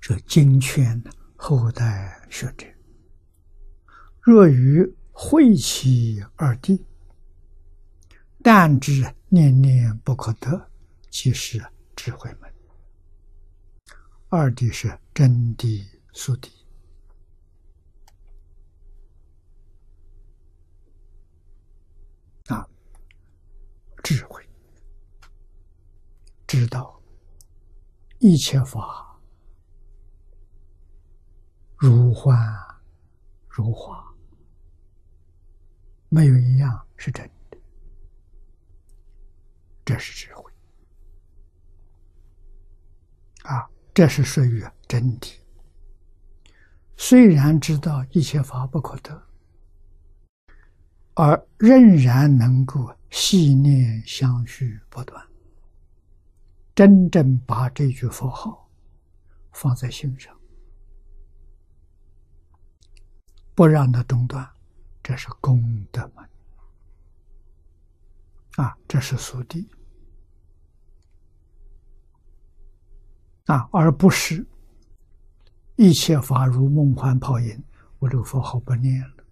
是经劝后代学者。若于会其二谛，但知念念不可得，即是智慧门。二谛是真谛、俗谛啊，智慧知道一切法如幻如化。没有一样是真的，这是智慧啊！这是属于真谛。虽然知道一切法不可得，而仍然能够细念相续不断，真正把这句佛号放在心上，不让它中断。这是功德门啊，这是俗谛啊，而不是一切法如梦幻泡影，我这个佛号不念了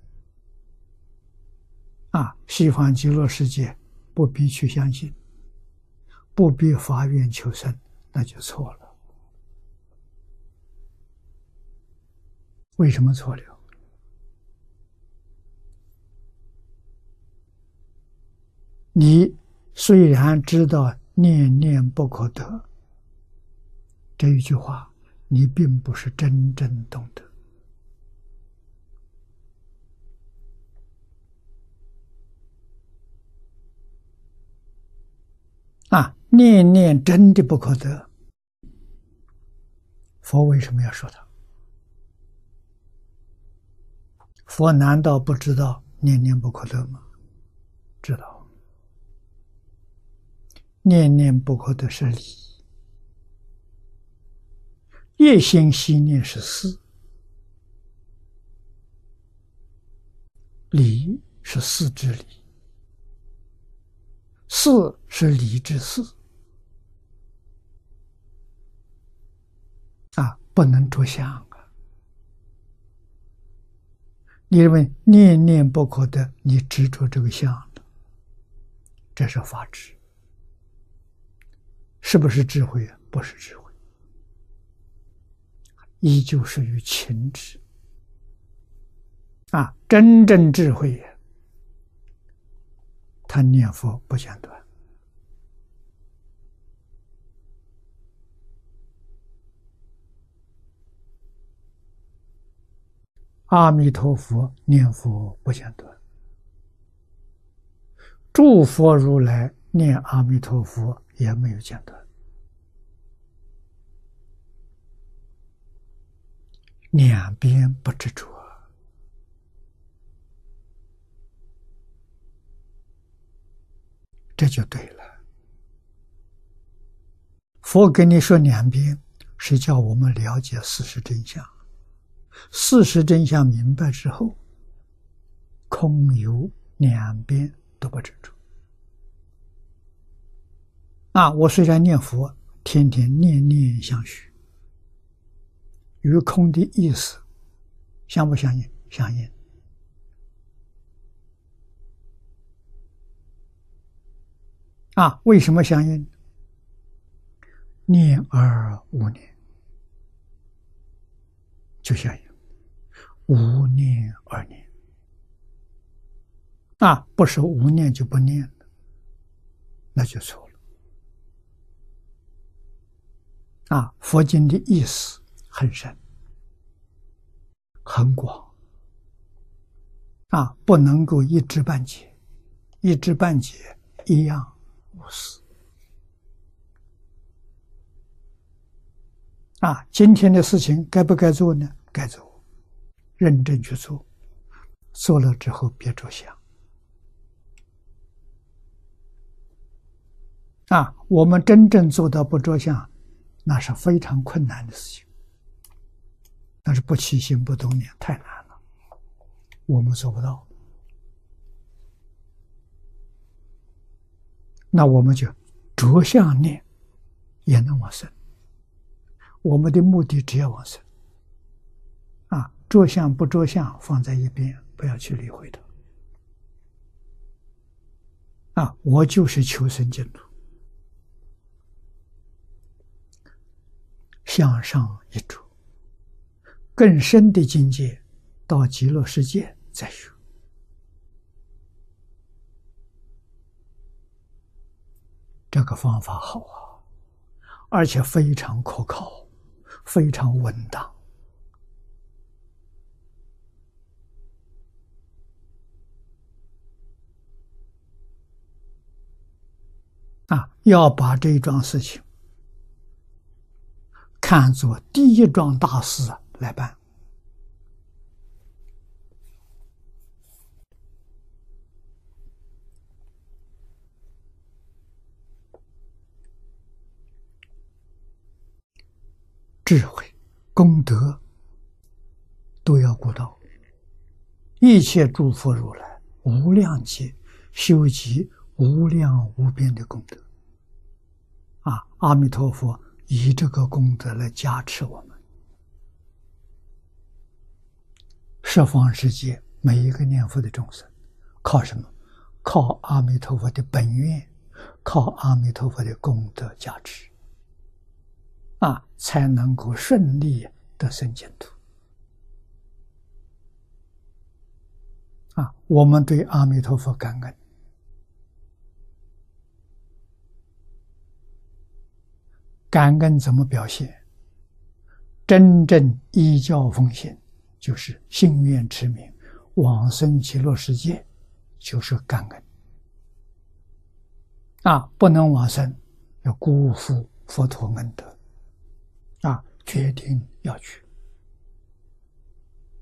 啊。西方极乐世界不必去相信，不必发愿求生，那就错了。为什么错了？你虽然知道念念不可得这一句话，你并不是真正懂得啊！念念真的不可得，佛为什么要说他？佛难道不知道念念不可得吗？知道。念念不可得是理，一心心念是事，理是事之理，事是理之事，啊，不能着相啊！你认为念念不可得，你执着这个相，这是法执。是不是智慧啊？不是智慧，依旧属于情智啊！真正智慧，他念佛不间断，阿弥陀佛念佛不间断，诸佛如来念阿弥陀佛。也没有间断，两边不执着，这就对了。佛跟你说两边，是叫我们了解事实真相。事实真相明白之后，空有两边都不执着。啊！我虽然念佛，天天念念相续，与空的意思相不相应？相应。啊！为什么相应？念而无念就相应，无念而念。啊！不是无念就不念了，那就错了。啊，佛经的意思很深、很广，啊，不能够一知半解，一知半解一样无私。啊，今天的事情该不该做呢？该做，认真去做，做了之后别着想。啊，我们真正做到不着相。那是非常困难的事情，但是不起心不动念太难了，我们做不到。那我们就着相念也能往生，我们的目的只要往生。啊，着相不着相放在一边，不要去理会它。啊，我就是求生净土，向上一着，更深的境界，到极乐世界再学。这个方法好啊，而且非常可靠，非常稳当。啊，要把这桩事情看作第一桩大事来办。智慧、功德都要顾到，一切诸佛如来无量劫修集无量无边的功德，啊！阿弥陀佛以这个功德来加持我们，十方世界每一个念佛的众生，靠什么？靠阿弥陀佛的本愿，靠阿弥陀佛的功德加持。啊，才能够顺利得生净土。啊，我们对阿弥陀佛感恩，感恩怎么表现？真正依教奉行，就是心愿持名，往生极乐世界，就是感恩。啊，不能往生，要辜负佛陀恩德。啊，决定要去。